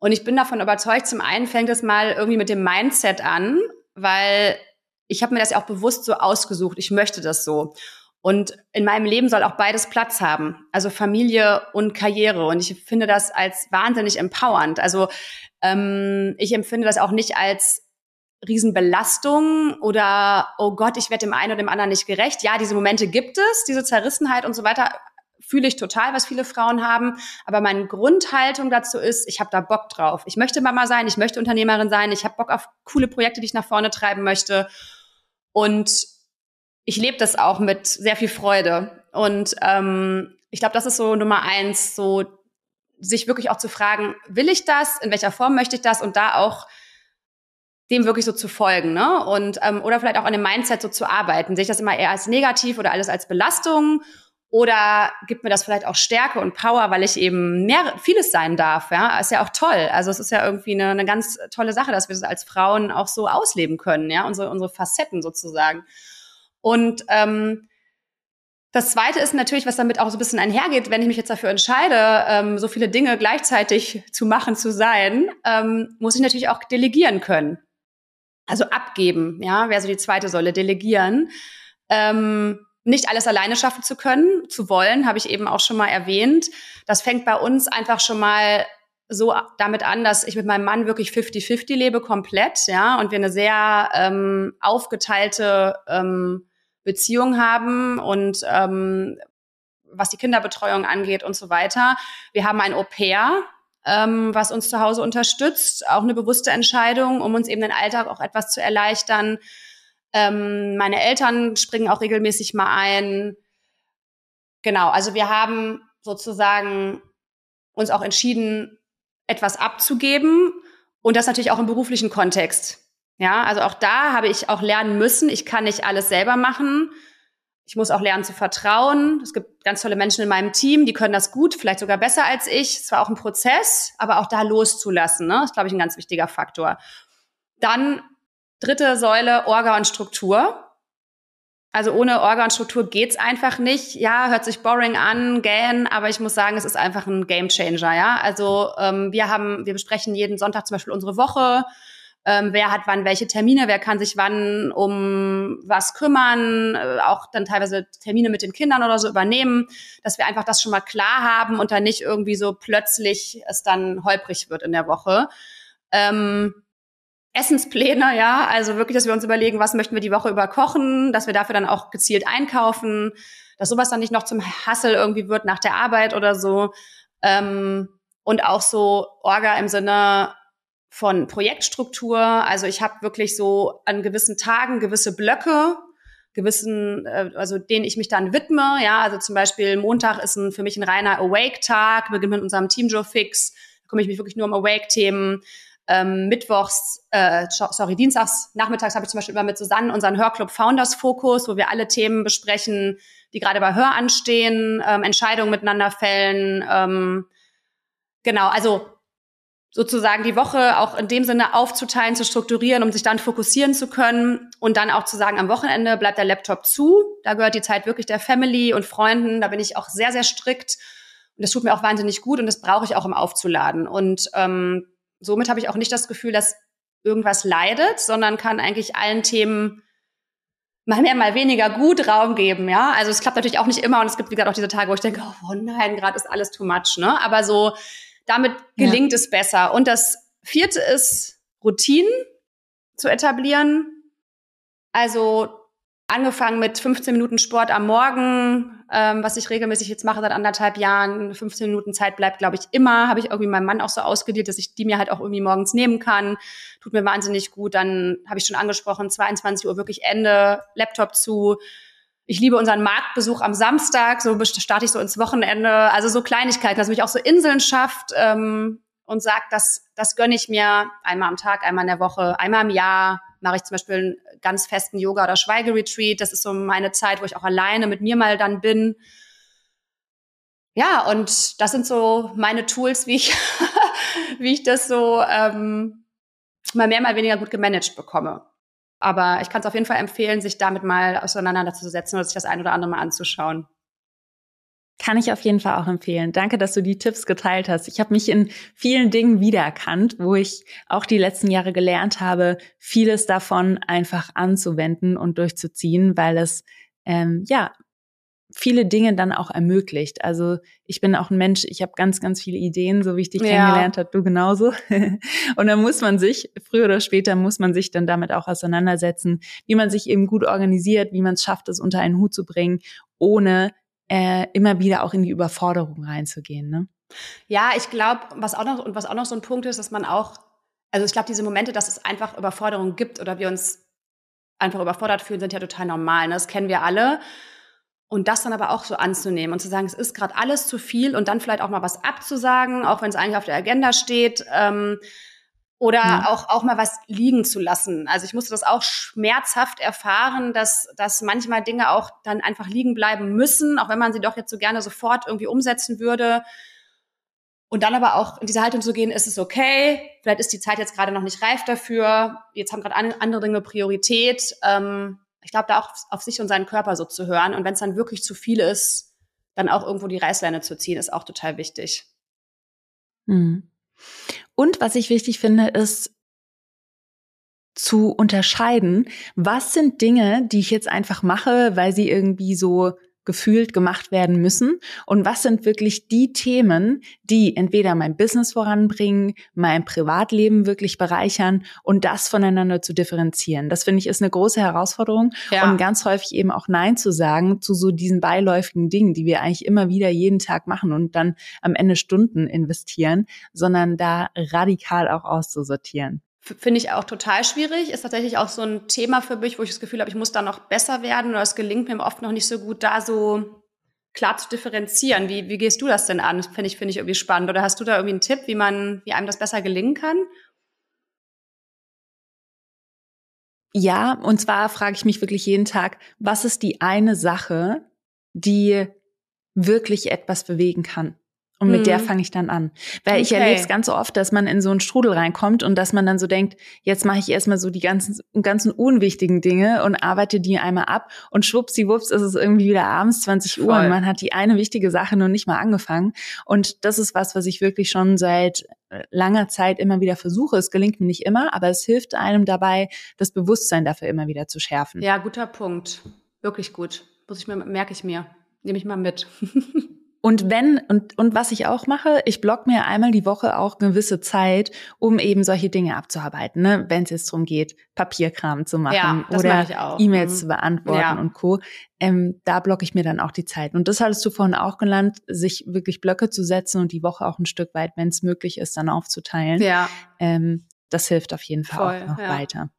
Und ich bin davon überzeugt, zum einen fängt es mal irgendwie mit dem Mindset an, weil ich habe mir das ja auch bewusst so ausgesucht. Ich möchte das so. Und in meinem Leben soll auch beides Platz haben, also Familie und Karriere. Und ich finde das als wahnsinnig empowernd. Also ähm, ich empfinde das auch nicht als Riesenbelastung oder, oh Gott, ich werde dem einen oder dem anderen nicht gerecht. Ja, diese Momente gibt es, diese Zerrissenheit und so weiter fühle ich total, was viele Frauen haben. Aber meine Grundhaltung dazu ist, ich habe da Bock drauf. Ich möchte Mama sein, ich möchte Unternehmerin sein, ich habe Bock auf coole Projekte, die ich nach vorne treiben möchte. Und ich lebe das auch mit sehr viel Freude. Und ähm, ich glaube, das ist so Nummer eins, so sich wirklich auch zu fragen, will ich das, in welcher Form möchte ich das und da auch dem wirklich so zu folgen, ne? Und ähm, oder vielleicht auch an dem Mindset so zu arbeiten. Sehe ich das immer eher als negativ oder alles als Belastung? Oder gibt mir das vielleicht auch Stärke und Power, weil ich eben mehr, vieles sein darf, ja? Ist ja auch toll. Also es ist ja irgendwie eine, eine ganz tolle Sache, dass wir das als Frauen auch so ausleben können, ja? Unsere, unsere Facetten sozusagen. Und ähm, das Zweite ist natürlich, was damit auch so ein bisschen einhergeht, wenn ich mich jetzt dafür entscheide, ähm, so viele Dinge gleichzeitig zu machen, zu sein, ähm, muss ich natürlich auch delegieren können. Also abgeben, ja, wäre so die zweite Säule, delegieren. Ähm, nicht alles alleine schaffen zu können, zu wollen, habe ich eben auch schon mal erwähnt. Das fängt bei uns einfach schon mal so damit an, dass ich mit meinem Mann wirklich 50-50 lebe, komplett, ja, und wir eine sehr ähm, aufgeteilte ähm, Beziehung haben und ähm, was die Kinderbetreuung angeht und so weiter. Wir haben ein Au pair, ähm, was uns zu Hause unterstützt, auch eine bewusste Entscheidung, um uns eben den Alltag auch etwas zu erleichtern. Ähm, meine Eltern springen auch regelmäßig mal ein. Genau, also wir haben sozusagen uns auch entschieden, etwas abzugeben und das natürlich auch im beruflichen Kontext. Ja, also auch da habe ich auch lernen müssen. Ich kann nicht alles selber machen. Ich muss auch lernen zu vertrauen. Es gibt ganz tolle Menschen in meinem Team, die können das gut, vielleicht sogar besser als ich. Es war auch ein Prozess, aber auch da loszulassen, ne, ist, glaube ich, ein ganz wichtiger Faktor. Dann dritte Säule, Orga und Struktur. Also ohne Orga und Struktur geht's einfach nicht. Ja, hört sich boring an, gähn, aber ich muss sagen, es ist einfach ein Gamechanger. Ja, also ähm, wir haben, wir besprechen jeden Sonntag zum Beispiel unsere Woche ähm, wer hat wann welche Termine, wer kann sich wann um was kümmern, äh, auch dann teilweise Termine mit den Kindern oder so übernehmen, dass wir einfach das schon mal klar haben und dann nicht irgendwie so plötzlich es dann holprig wird in der Woche. Ähm, Essenspläne, ja, also wirklich, dass wir uns überlegen, was möchten wir die Woche über kochen, dass wir dafür dann auch gezielt einkaufen, dass sowas dann nicht noch zum Hassel irgendwie wird nach der Arbeit oder so. Ähm, und auch so Orga im Sinne, von Projektstruktur. Also ich habe wirklich so an gewissen Tagen gewisse Blöcke, gewissen, äh, also denen ich mich dann widme. Ja, also zum Beispiel Montag ist ein, für mich ein reiner Awake-Tag, beginnt mit unserem Team Joe Fix. Da kümmere ich mich wirklich nur um Awake-Themen. Ähm, Mittwochs, äh, sorry, Dienstags, nachmittags habe ich zum Beispiel immer mit Susanne unseren Hörclub Founders Fokus, wo wir alle Themen besprechen, die gerade bei Hör anstehen, ähm, Entscheidungen miteinander fällen. Ähm, genau, also sozusagen die Woche auch in dem Sinne aufzuteilen, zu strukturieren, um sich dann fokussieren zu können und dann auch zu sagen, am Wochenende bleibt der Laptop zu. Da gehört die Zeit wirklich der Family und Freunden. Da bin ich auch sehr, sehr strikt. Und das tut mir auch wahnsinnig gut und das brauche ich auch, um aufzuladen. Und ähm, somit habe ich auch nicht das Gefühl, dass irgendwas leidet, sondern kann eigentlich allen Themen mal mehr, mal weniger gut Raum geben, ja. Also es klappt natürlich auch nicht immer und es gibt, wie gesagt, auch diese Tage, wo ich denke, oh nein, gerade ist alles too much, ne? Aber so damit gelingt ja. es besser. Und das vierte ist, Routinen zu etablieren. Also angefangen mit 15 Minuten Sport am Morgen, ähm, was ich regelmäßig jetzt mache seit anderthalb Jahren. 15 Minuten Zeit bleibt, glaube ich, immer. Habe ich irgendwie meinem Mann auch so ausgedealt, dass ich die mir halt auch irgendwie morgens nehmen kann. Tut mir wahnsinnig gut. Dann habe ich schon angesprochen, 22 Uhr wirklich Ende, Laptop zu, ich liebe unseren Marktbesuch am Samstag, so starte ich so ins Wochenende. Also so Kleinigkeiten, dass mich auch so Inseln schafft ähm, und sagt, das, das gönne ich mir einmal am Tag, einmal in der Woche, einmal im Jahr mache ich zum Beispiel einen ganz festen Yoga- oder Schweigeretreat. Das ist so meine Zeit, wo ich auch alleine mit mir mal dann bin. Ja, und das sind so meine Tools, wie ich, wie ich das so ähm, mal mehr, mal weniger gut gemanagt bekomme. Aber ich kann es auf jeden Fall empfehlen, sich damit mal auseinanderzusetzen oder sich das ein oder andere mal anzuschauen. Kann ich auf jeden Fall auch empfehlen. Danke, dass du die Tipps geteilt hast. Ich habe mich in vielen Dingen wiedererkannt, wo ich auch die letzten Jahre gelernt habe, vieles davon einfach anzuwenden und durchzuziehen, weil es ähm, ja viele Dinge dann auch ermöglicht. Also ich bin auch ein Mensch, ich habe ganz, ganz viele Ideen, so wie ich dich ja. kennengelernt habe, du genauso. und dann muss man sich, früher oder später muss man sich dann damit auch auseinandersetzen, wie man sich eben gut organisiert, wie man es schafft, es unter einen Hut zu bringen, ohne äh, immer wieder auch in die Überforderung reinzugehen. Ne? Ja, ich glaube, was auch noch und was auch noch so ein Punkt ist, dass man auch, also ich glaube, diese Momente, dass es einfach Überforderung gibt oder wir uns einfach überfordert fühlen, sind ja total normal. Ne? Das kennen wir alle. Und das dann aber auch so anzunehmen und zu sagen, es ist gerade alles zu viel und dann vielleicht auch mal was abzusagen, auch wenn es eigentlich auf der Agenda steht. Ähm, oder ja. auch, auch mal was liegen zu lassen. Also ich musste das auch schmerzhaft erfahren, dass, dass manchmal Dinge auch dann einfach liegen bleiben müssen, auch wenn man sie doch jetzt so gerne sofort irgendwie umsetzen würde. Und dann aber auch in diese Haltung zu gehen, ist es okay, vielleicht ist die Zeit jetzt gerade noch nicht reif dafür, jetzt haben gerade andere Dinge Priorität. Ähm, ich glaube, da auch auf sich und seinen Körper so zu hören. Und wenn es dann wirklich zu viel ist, dann auch irgendwo die Reißleine zu ziehen, ist auch total wichtig. Mhm. Und was ich wichtig finde, ist zu unterscheiden, was sind Dinge, die ich jetzt einfach mache, weil sie irgendwie so gefühlt gemacht werden müssen und was sind wirklich die Themen, die entweder mein Business voranbringen, mein Privatleben wirklich bereichern und das voneinander zu differenzieren. Das finde ich ist eine große Herausforderung ja. und ganz häufig eben auch Nein zu sagen zu so diesen beiläufigen Dingen, die wir eigentlich immer wieder jeden Tag machen und dann am Ende Stunden investieren, sondern da radikal auch auszusortieren. Finde ich auch total schwierig. Ist tatsächlich auch so ein Thema für mich, wo ich das Gefühl habe, ich muss da noch besser werden oder es gelingt mir oft noch nicht so gut, da so klar zu differenzieren. Wie, wie gehst du das denn an? Finde ich, finde ich irgendwie spannend. Oder hast du da irgendwie einen Tipp, wie man, wie einem das besser gelingen kann? Ja, und zwar frage ich mich wirklich jeden Tag, was ist die eine Sache, die wirklich etwas bewegen kann? Und mit mhm. der fange ich dann an. Weil okay. ich erlebe es ganz oft, dass man in so einen Strudel reinkommt und dass man dann so denkt, jetzt mache ich erstmal so die ganzen, ganzen unwichtigen Dinge und arbeite die einmal ab und schwuppsiwupps ist es irgendwie wieder abends 20 Voll. Uhr und man hat die eine wichtige Sache noch nicht mal angefangen. Und das ist was, was ich wirklich schon seit äh, langer Zeit immer wieder versuche. Es gelingt mir nicht immer, aber es hilft einem dabei, das Bewusstsein dafür immer wieder zu schärfen. Ja, guter Punkt. Wirklich gut. Muss ich mir, merke ich mir. Nehme ich mal mit. Und wenn, und, und was ich auch mache, ich block mir einmal die Woche auch gewisse Zeit, um eben solche Dinge abzuarbeiten, ne? wenn es jetzt darum geht, Papierkram zu machen ja, oder E-Mails mhm. zu beantworten ja. und Co. Ähm, da blocke ich mir dann auch die Zeit. Und das hattest du vorhin auch gelernt, sich wirklich Blöcke zu setzen und die Woche auch ein Stück weit, wenn es möglich ist, dann aufzuteilen. Ja. Ähm, das hilft auf jeden Fall Voll, auch noch ja. weiter.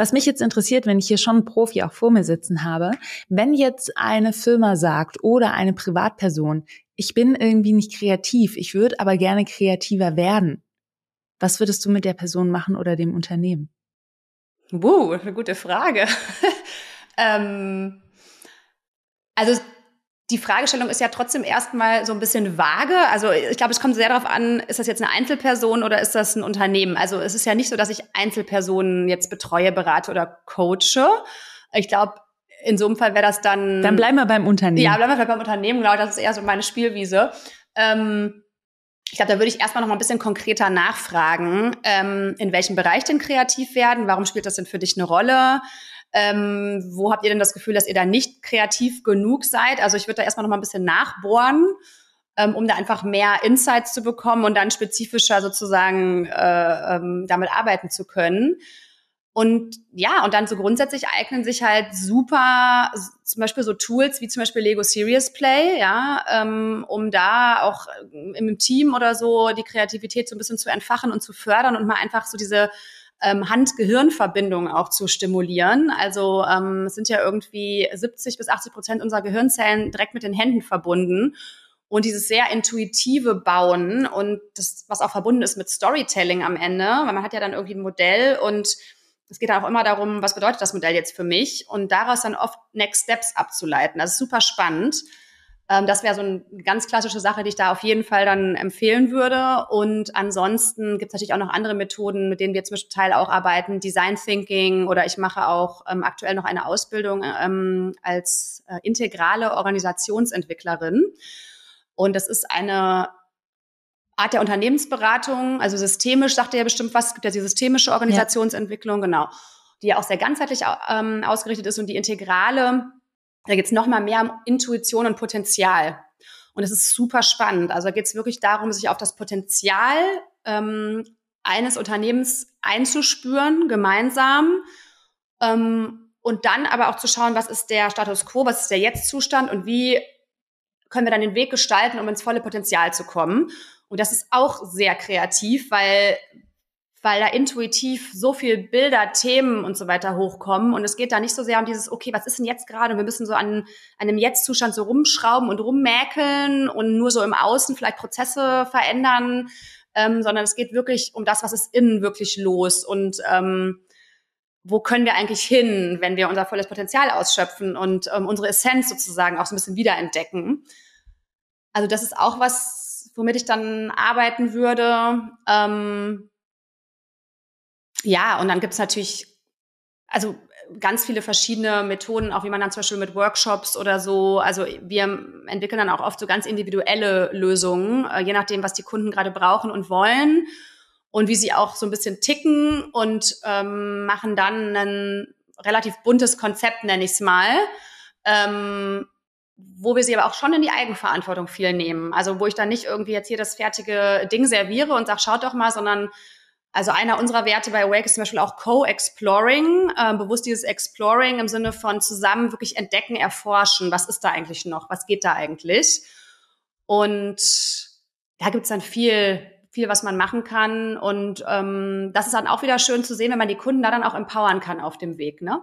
Was mich jetzt interessiert, wenn ich hier schon einen Profi auch vor mir sitzen habe, wenn jetzt eine Firma sagt oder eine Privatperson, ich bin irgendwie nicht kreativ, ich würde aber gerne kreativer werden. Was würdest du mit der Person machen oder dem Unternehmen? Wow, eine gute Frage. ähm, also die Fragestellung ist ja trotzdem erstmal so ein bisschen vage. Also ich glaube, es kommt sehr darauf an, ist das jetzt eine Einzelperson oder ist das ein Unternehmen? Also es ist ja nicht so, dass ich Einzelpersonen jetzt betreue, berate oder coache. Ich glaube, in so einem Fall wäre das dann. Dann bleiben wir beim Unternehmen. Ja, bleiben wir beim Unternehmen, genau. Das ist eher so meine Spielwiese. Ähm, ich glaube, da würde ich erstmal noch mal ein bisschen konkreter nachfragen, ähm, in welchem Bereich denn kreativ werden? Warum spielt das denn für dich eine Rolle? Ähm, wo habt ihr denn das Gefühl, dass ihr da nicht kreativ genug seid? Also ich würde da erstmal noch mal ein bisschen nachbohren, ähm, um da einfach mehr Insights zu bekommen und dann spezifischer sozusagen äh, ähm, damit arbeiten zu können. Und ja, und dann so grundsätzlich eignen sich halt super zum Beispiel so Tools wie zum Beispiel Lego Serious Play, ja, ähm, um da auch im Team oder so die Kreativität so ein bisschen zu entfachen und zu fördern und mal einfach so diese ähm, Hand-Gehirn-Verbindung auch zu stimulieren. Also ähm, es sind ja irgendwie 70 bis 80 Prozent unserer Gehirnzellen direkt mit den Händen verbunden. Und dieses sehr intuitive Bauen und das, was auch verbunden ist mit Storytelling am Ende, weil man hat ja dann irgendwie ein Modell und es geht dann auch immer darum, was bedeutet das Modell jetzt für mich und daraus dann oft Next Steps abzuleiten. Das ist super spannend. Ähm, das wäre so eine ganz klassische Sache, die ich da auf jeden Fall dann empfehlen würde. Und ansonsten gibt es natürlich auch noch andere Methoden, mit denen wir zum Teil auch arbeiten, Design Thinking oder ich mache auch ähm, aktuell noch eine Ausbildung ähm, als äh, integrale Organisationsentwicklerin. Und das ist eine Art der Unternehmensberatung, also systemisch, sagt ihr ja bestimmt was, es gibt ja die systemische Organisationsentwicklung, ja. genau, die ja auch sehr ganzheitlich ähm, ausgerichtet ist und die integrale Da geht es nochmal mehr um Intuition und Potenzial. Und es ist super spannend. Also da geht es wirklich darum, sich auf das Potenzial ähm, eines Unternehmens einzuspüren, gemeinsam. Ähm, und dann aber auch zu schauen, was ist der Status quo, was ist der Jetzt-Zustand und wie können wir dann den Weg gestalten, um ins volle Potenzial zu kommen. Und das ist auch sehr kreativ, weil, weil da intuitiv so viel Bilder, Themen und so weiter hochkommen. Und es geht da nicht so sehr um dieses, okay, was ist denn jetzt gerade? Und wir müssen so an, an einem Jetzt-Zustand so rumschrauben und rummäkeln und nur so im Außen vielleicht Prozesse verändern, ähm, sondern es geht wirklich um das, was ist innen wirklich los und ähm, wo können wir eigentlich hin, wenn wir unser volles Potenzial ausschöpfen und ähm, unsere Essenz sozusagen auch so ein bisschen wiederentdecken. Also das ist auch was, womit ich dann arbeiten würde. Ähm, ja, und dann gibt's natürlich, also ganz viele verschiedene Methoden, auch wie man dann zum Beispiel mit Workshops oder so, also wir entwickeln dann auch oft so ganz individuelle Lösungen, äh, je nachdem, was die Kunden gerade brauchen und wollen und wie sie auch so ein bisschen ticken und ähm, machen dann ein relativ buntes Konzept, nenne ich es mal, ähm, wo wir sie aber auch schon in die Eigenverantwortung viel nehmen. Also wo ich dann nicht irgendwie jetzt hier das fertige Ding serviere und sage, schaut doch mal, sondern also einer unserer Werte bei Awake ist zum Beispiel auch Co-Exploring, äh, bewusst dieses Exploring im Sinne von zusammen wirklich entdecken, erforschen, was ist da eigentlich noch, was geht da eigentlich. Und da gibt's dann viel, viel, was man machen kann. Und ähm, das ist dann auch wieder schön zu sehen, wenn man die Kunden da dann auch empowern kann auf dem Weg, ne?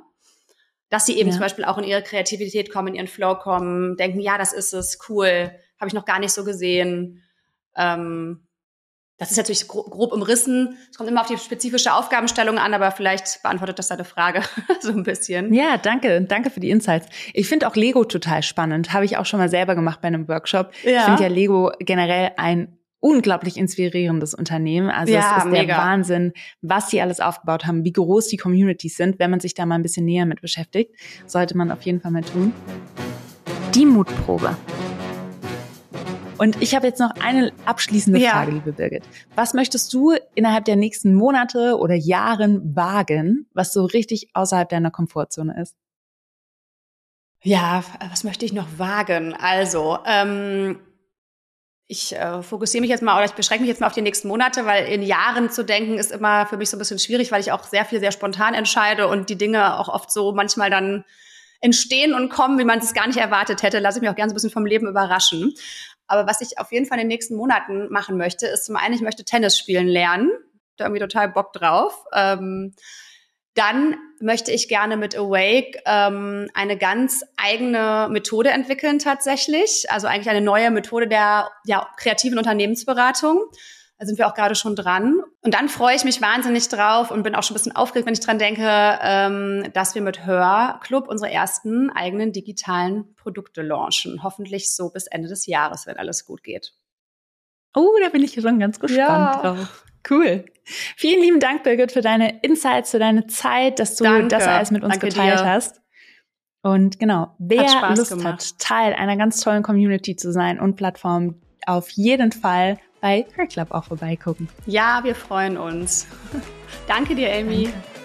Dass sie eben ja. zum Beispiel auch in ihre Kreativität kommen, in ihren Flow kommen, denken, ja, das ist es, cool, habe ich noch gar nicht so gesehen. Ähm, das ist natürlich grob, grob umrissen. Es kommt immer auf die spezifische Aufgabenstellung an, aber vielleicht beantwortet das deine Frage so ein bisschen. Ja, danke. Danke für die Insights. Ich finde auch Lego total spannend. Habe ich auch schon mal selber gemacht bei einem Workshop. Ja. Ich finde ja Lego generell ein unglaublich inspirierendes Unternehmen. Also ja, es ist mega. der Wahnsinn, was die alles aufgebaut haben, wie groß die Communities sind. Wenn man sich da mal ein bisschen näher mit beschäftigt, sollte man auf jeden Fall mal tun. Die Mutprobe. Und ich habe jetzt noch eine abschließende ja. Frage, liebe Birgit. Was möchtest du innerhalb der nächsten Monate oder Jahren wagen, was so richtig außerhalb deiner Komfortzone ist? Ja, was möchte ich noch wagen? Also, ähm, ich äh, fokussiere mich jetzt mal oder ich beschränke mich jetzt mal auf die nächsten Monate, weil in Jahren zu denken ist immer für mich so ein bisschen schwierig, weil ich auch sehr viel sehr spontan entscheide und die Dinge auch oft so manchmal dann entstehen und kommen, wie man es gar nicht erwartet hätte. Lasse ich mich auch gerne so ein bisschen vom Leben überraschen. Aber was ich auf jeden Fall in den nächsten Monaten machen möchte, ist zum einen, ich möchte Tennis spielen lernen. Da irgendwie total Bock drauf. Ähm, dann möchte ich gerne mit Awake ähm, eine ganz eigene Methode entwickeln tatsächlich. Also eigentlich eine neue Methode der ja, kreativen Unternehmensberatung. Da sind wir auch gerade schon dran. Und dann freue ich mich wahnsinnig drauf und bin auch schon ein bisschen aufgeregt, wenn ich dran denke, ähm, dass wir mit Hörclub unsere ersten eigenen digitalen Produkte launchen. Hoffentlich so bis Ende des Jahres, wenn alles gut geht. Oh, da bin ich schon ganz gespannt ja. drauf. Cool. Vielen lieben Dank, Birgit, für deine Insights, für deine Zeit, dass du Danke. das alles mit uns Danke geteilt dir. hast. Und genau, wer Lust gemacht. hat, Teil einer ganz tollen Community zu sein und Plattform, auf jeden Fall bei Her Club auch vorbeigucken. Ja, wir freuen uns. Danke dir, Amy. Danke.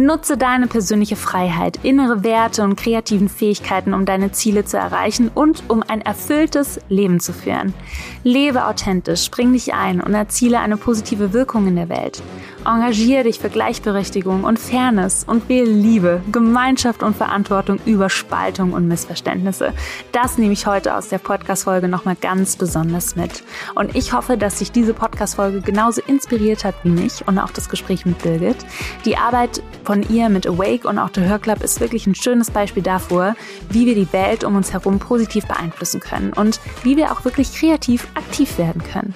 Nutze deine persönliche Freiheit, innere Werte und kreativen Fähigkeiten, um deine Ziele zu erreichen und um ein erfülltes Leben zu führen. Lebe authentisch, bring dich ein und erziele eine positive Wirkung in der Welt. Engagiere dich für Gleichberechtigung und Fairness und wähle Liebe, Gemeinschaft und Verantwortung über Spaltung und Missverständnisse. Das nehme ich heute aus der Podcast-Folge nochmal ganz besonders mit. Und ich hoffe, dass sich diese Podcast-Folge genauso inspiriert hat wie mich und auch das Gespräch mit Birgit. Die Arbeit von ihr mit Awake und auch der Hörclub ist wirklich ein schönes Beispiel dafür, wie wir die Welt um uns herum positiv beeinflussen können und wie wir auch wirklich kreativ aktiv werden können.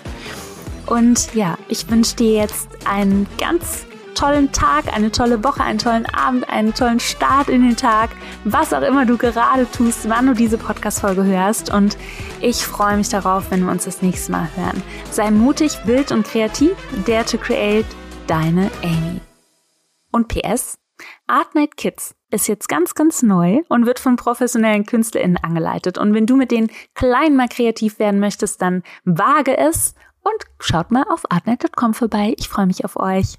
Und ja, ich wünsche dir jetzt einen ganz tollen Tag, eine tolle Woche, einen tollen Abend, einen tollen Start in den Tag, was auch immer du gerade tust, wann du diese Podcast-Folge hörst. Und ich freue mich darauf, wenn wir uns das nächste Mal hören. Sei mutig, wild und kreativ. Dare to create. Deine Amy. Und PS. Art Night Kids ist jetzt ganz, ganz neu und wird von professionellen KünstlerInnen angeleitet. Und wenn du mit den Kleinen mal kreativ werden möchtest, dann wage es und schaut mal auf artnet.com vorbei. Ich freue mich auf euch.